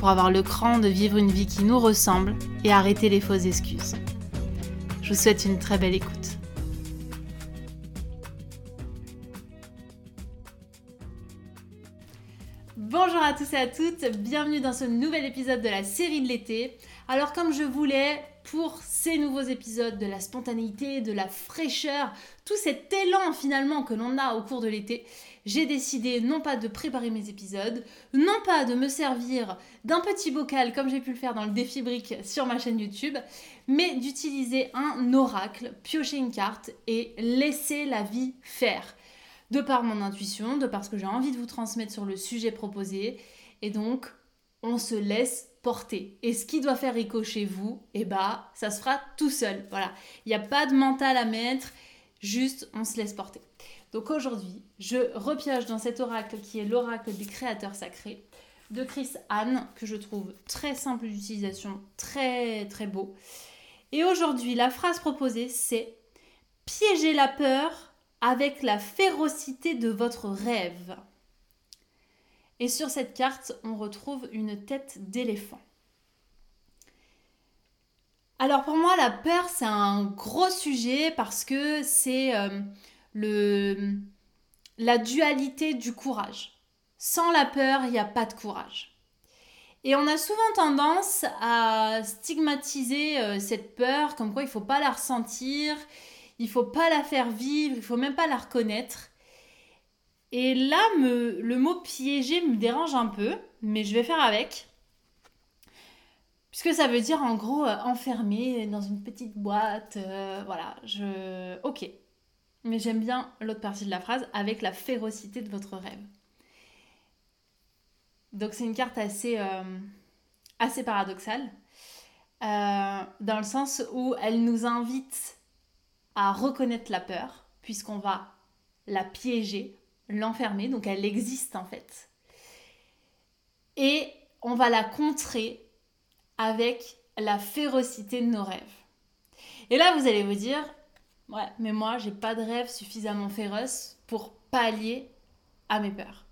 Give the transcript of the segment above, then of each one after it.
pour avoir le cran de vivre une vie qui nous ressemble et arrêter les fausses excuses. Je vous souhaite une très belle écoute. Bonjour à tous et à toutes, bienvenue dans ce nouvel épisode de la série de l'été. Alors comme je voulais pour ces nouveaux épisodes de la spontanéité, de la fraîcheur, tout cet élan finalement que l'on a au cours de l'été, j'ai décidé non pas de préparer mes épisodes, non pas de me servir d'un petit bocal comme j'ai pu le faire dans le défi brique sur ma chaîne YouTube, mais d'utiliser un oracle, piocher une carte et laisser la vie faire. De par mon intuition, de par ce que j'ai envie de vous transmettre sur le sujet proposé. Et donc, on se laisse porter. Et ce qui doit faire écho chez vous, eh bah, ça se fera tout seul. Voilà. Il n'y a pas de mental à mettre, juste on se laisse porter. Donc aujourd'hui, je repioche dans cet oracle qui est l'oracle des créateurs sacrés de Chris Anne, que je trouve très simple d'utilisation, très très beau. Et aujourd'hui, la phrase proposée, c'est Piégez la peur avec la férocité de votre rêve. Et sur cette carte, on retrouve une tête d'éléphant. Alors pour moi, la peur, c'est un gros sujet parce que c'est euh, la dualité du courage. Sans la peur, il n'y a pas de courage. Et on a souvent tendance à stigmatiser euh, cette peur, comme quoi il ne faut pas la ressentir, il ne faut pas la faire vivre, il ne faut même pas la reconnaître. Et là, le mot piéger me dérange un peu, mais je vais faire avec. Puisque ça veut dire en gros euh, enfermé dans une petite boîte. Euh, voilà, je. Ok. Mais j'aime bien l'autre partie de la phrase avec la férocité de votre rêve. Donc c'est une carte assez, euh, assez paradoxale. dans le sens où elle nous invite à reconnaître la peur, puisqu'on va la piéger, l'enfermer, donc elle existe en fait. Et on va la contrer avec la férocité de nos rêves. Et là, vous allez vous dire, ouais, mais moi, j'ai pas de rêve suffisamment féroce pour pallier à mes peurs.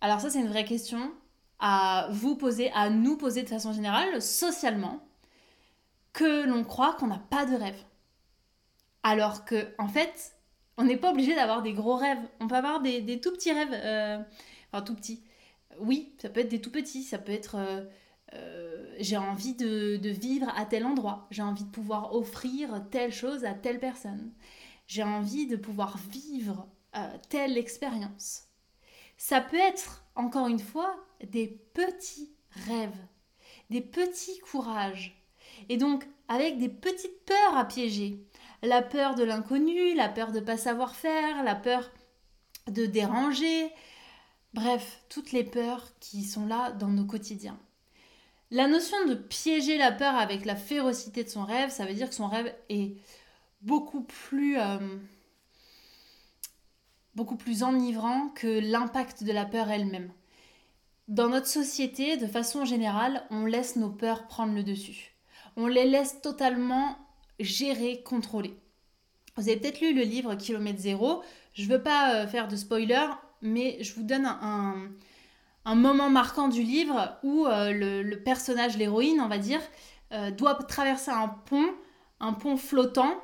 Alors ça, c'est une vraie question à vous poser, à nous poser de façon générale, socialement, que l'on croit qu'on n'a pas de rêve. Alors que, en fait, on n'est pas obligé d'avoir des gros rêves. On peut avoir des, tout petits rêves. Euh, enfin, tout petits. Oui, ça peut être des tout petits. Ça peut être euh, euh, j'ai envie de, vivre à tel endroit. J'ai envie de pouvoir offrir telle chose à telle personne. J'ai envie de pouvoir vivre telle expérience. Ça peut être, encore une fois, des petits rêves, des petits courages. Et donc, avec des petites peurs à piéger la peur de l'inconnu, la peur de ne pas savoir faire, la peur de déranger, bref, toutes les peurs qui sont là dans nos quotidiens. La notion de piéger la peur avec la férocité de son rêve, ça veut dire que son rêve est beaucoup plus, euh, beaucoup plus enivrant que l'impact de la peur elle-même. Dans notre société, de façon générale, on laisse nos peurs prendre le dessus. On les laisse totalement gérer, contrôler. Vous avez peut-être lu le livre Kilomètre Zéro. Je ne veux pas euh, faire de spoiler, mais je vous donne un, moment marquant du livre où euh, le, personnage, l'héroïne, on va dire, euh, doit traverser un pont, un pont flottant,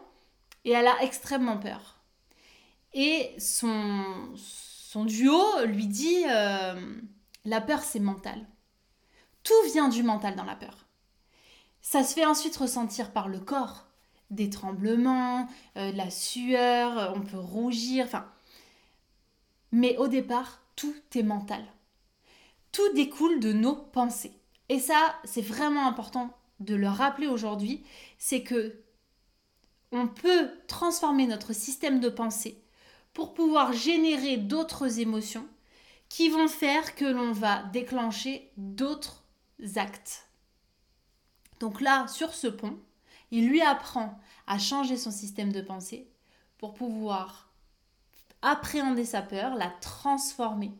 et elle a extrêmement peur. Et son, son duo lui dit, la peur c'est mental. Tout vient du mental dans la peur. Ça se fait ensuite ressentir par le corps des tremblements, euh, la sueur, euh, on peut rougir, enfin. Mais au départ, tout est mental. Tout découle de nos pensées. Et ça, c'est vraiment important de le rappeler aujourd'hui, c'est que on peut transformer notre système de pensée pour pouvoir générer d'autres émotions qui vont faire que l'on va déclencher d'autres actes. Donc là, sur ce pont, il lui apprend à changer son système de pensée pour pouvoir appréhender sa peur, la transformer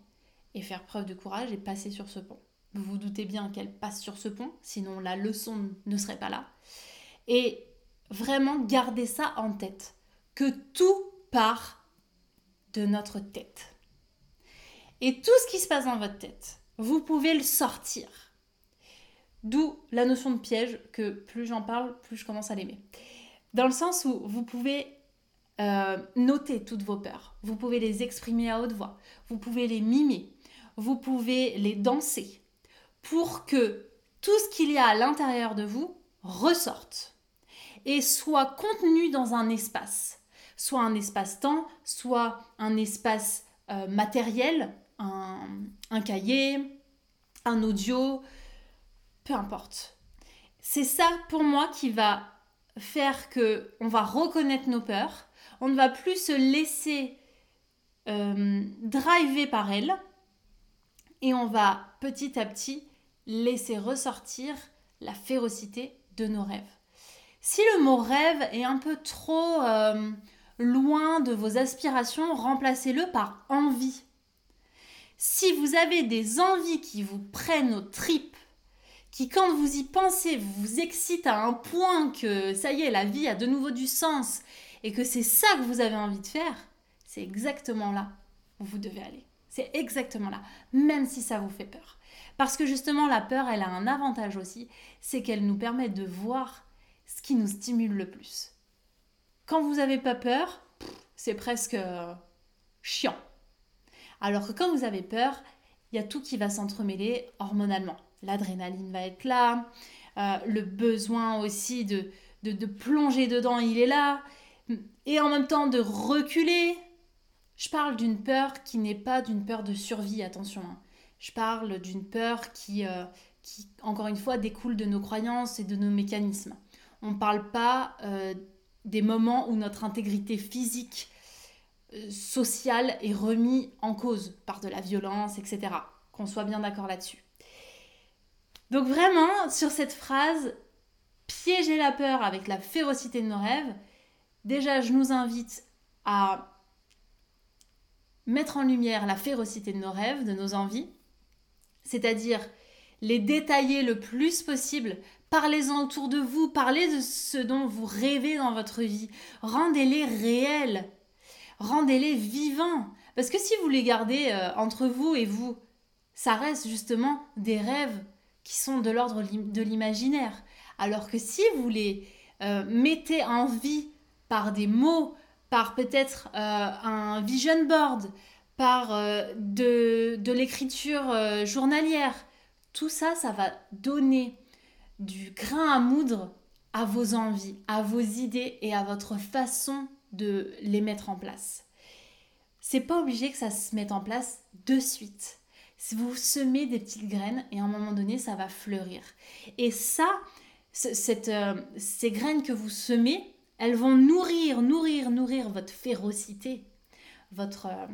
et faire preuve de courage et passer sur ce pont. Vous vous doutez bien qu'elle passe sur ce pont, sinon la leçon ne serait pas là. Et vraiment garder ça en tête, que tout part de notre tête. Et tout ce qui se passe dans votre tête, vous pouvez le sortir. D'où la notion de piège que plus j'en parle, plus je commence à l'aimer. Dans le sens où vous pouvez euh, noter toutes vos peurs, vous pouvez les exprimer à haute voix, vous pouvez les mimer, vous pouvez les danser pour que tout ce qu'il y a à l'intérieur de vous ressorte et soit contenu dans un espace, soit un espace-temps, soit un espace euh, matériel, un, cahier, un audio, peu importe. C'est ça pour moi qui va faire que on va reconnaître nos peurs, on ne va plus se laisser euh, driver par elles et on va petit à petit laisser ressortir la férocité de nos rêves. Si le mot rêve est un peu trop euh, loin de vos aspirations, remplacez-le par envie. Si vous avez des envies qui vous prennent aux tripes, qui quand vous y pensez vous excitent à un point que ça y est, la vie a de nouveau du sens et que c'est ça que vous avez envie de faire, c'est exactement là où vous devez aller. C'est exactement là, même si ça vous fait peur. Parce que justement, la peur, elle a un avantage aussi, c'est qu'elle nous permet de voir ce qui nous stimule le plus. Quand vous n'avez pas peur, c'est presque euh, chiant. Alors que quand vous avez peur, il y a tout qui va s'entremêler hormonalement. L'adrénaline va être là, euh, le besoin aussi de, plonger dedans, il est là, et en même temps de reculer. Je parle d'une peur qui n'est pas d'une peur de survie, attention. Hein. Je parle d'une peur qui, euh, qui, encore une fois, découle de nos croyances et de nos mécanismes. On ne parle pas euh, des moments où notre intégrité physique euh, social est remis en cause par de la violence, etc. Qu'on soit bien d'accord là-dessus. Donc vraiment, sur cette phrase, piéger la peur avec la férocité de nos rêves, déjà je nous invite à mettre en lumière la férocité de nos rêves, de nos envies, c'est-à-dire les détailler le plus possible. Parlez-en autour de vous, parlez de ce dont vous rêvez dans votre vie, rendez-les réels rendez-les vivants. Parce que si vous les gardez euh, entre vous et vous, ça reste justement des rêves qui sont de l'ordre de l'imaginaire. Alors que si vous les euh, mettez en vie par des mots, par peut-être euh, un vision board, par de, de l'écriture journalière, tout ça, ça va donner du grain à moudre à vos envies, à vos idées et à votre façon de les mettre en place. C'est pas obligé que ça se mette en place de suite. Vous semez des petites graines et à un moment donné, ça va fleurir. Et ça, cette, euh, ces graines que vous semez, elles vont nourrir, nourrir, nourrir votre férocité, votre, euh,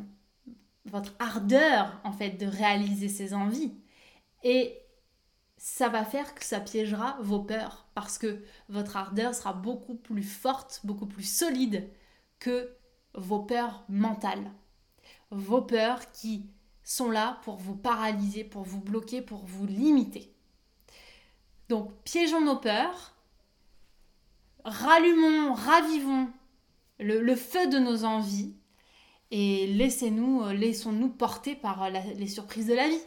votre ardeur en fait de réaliser ces envies. Et ça va faire que ça piégera vos peurs parce que votre ardeur sera beaucoup plus forte, beaucoup plus solide que vos peurs mentales. Vos peurs qui sont là pour vous paralyser, pour vous bloquer, pour vous limiter. Donc piégeons nos peurs, rallumons, ravivons le, feu de nos envies et laissez-nous, euh, laissons-nous porter par les surprises de la vie.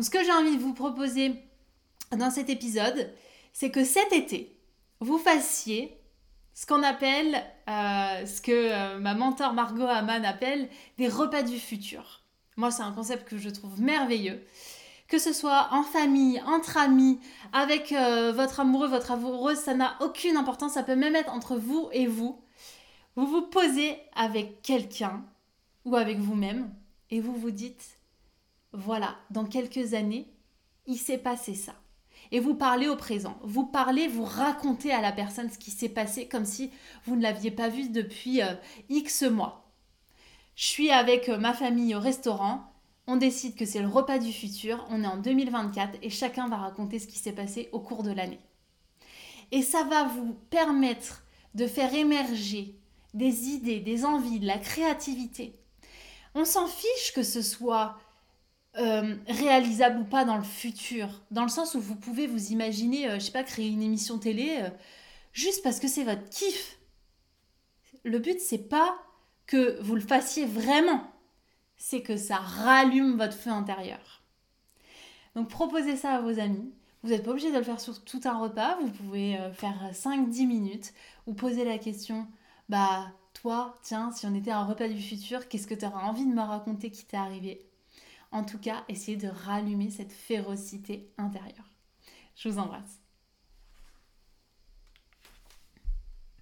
Ce que j'ai envie de vous proposer dans cet épisode, c'est que cet été, vous fassiez ce qu'on appelle, euh, ce que euh, ma mentor Margot Hamann appelle des repas du futur. Moi, c'est un concept que je trouve merveilleux. Que ce soit en famille, entre amis, avec euh, votre amoureux, votre amoureuse, ça n'a aucune importance. Ça peut même être entre vous et vous. Vous vous posez avec quelqu'un ou avec vous-même et vous vous dites, voilà, dans quelques années, il s'est passé ça et vous parlez au présent. Vous parlez, vous racontez à la personne ce qui s'est passé comme si vous ne l'aviez pas vu depuis euh, X mois. Je suis avec euh, ma famille au restaurant. on décide que c'est le repas du futur, on est en 2024 et chacun va raconter ce qui s'est passé au cours de l'année. Et ça va vous permettre de faire émerger des idées, des envies, de la créativité. On s'en fiche que ce soit euh, réalisable ou pas dans le futur, dans le sens où vous pouvez vous imaginer, euh, je sais pas, créer une émission télé euh, juste parce que c'est votre kiff. Le but, c'est pas que vous le fassiez vraiment, c'est que ça rallume votre feu intérieur. Donc proposez ça à vos amis. Vous n'êtes pas obligé de le faire sur tout un repas, vous pouvez faire 5-10 minutes ou poser la question, bah toi, tiens, si on était à un repas du futur, qu'est-ce que tu auras envie de me raconter qui t'est arrivé? En tout cas, essayez de rallumer cette férocité intérieure. Je vous embrasse.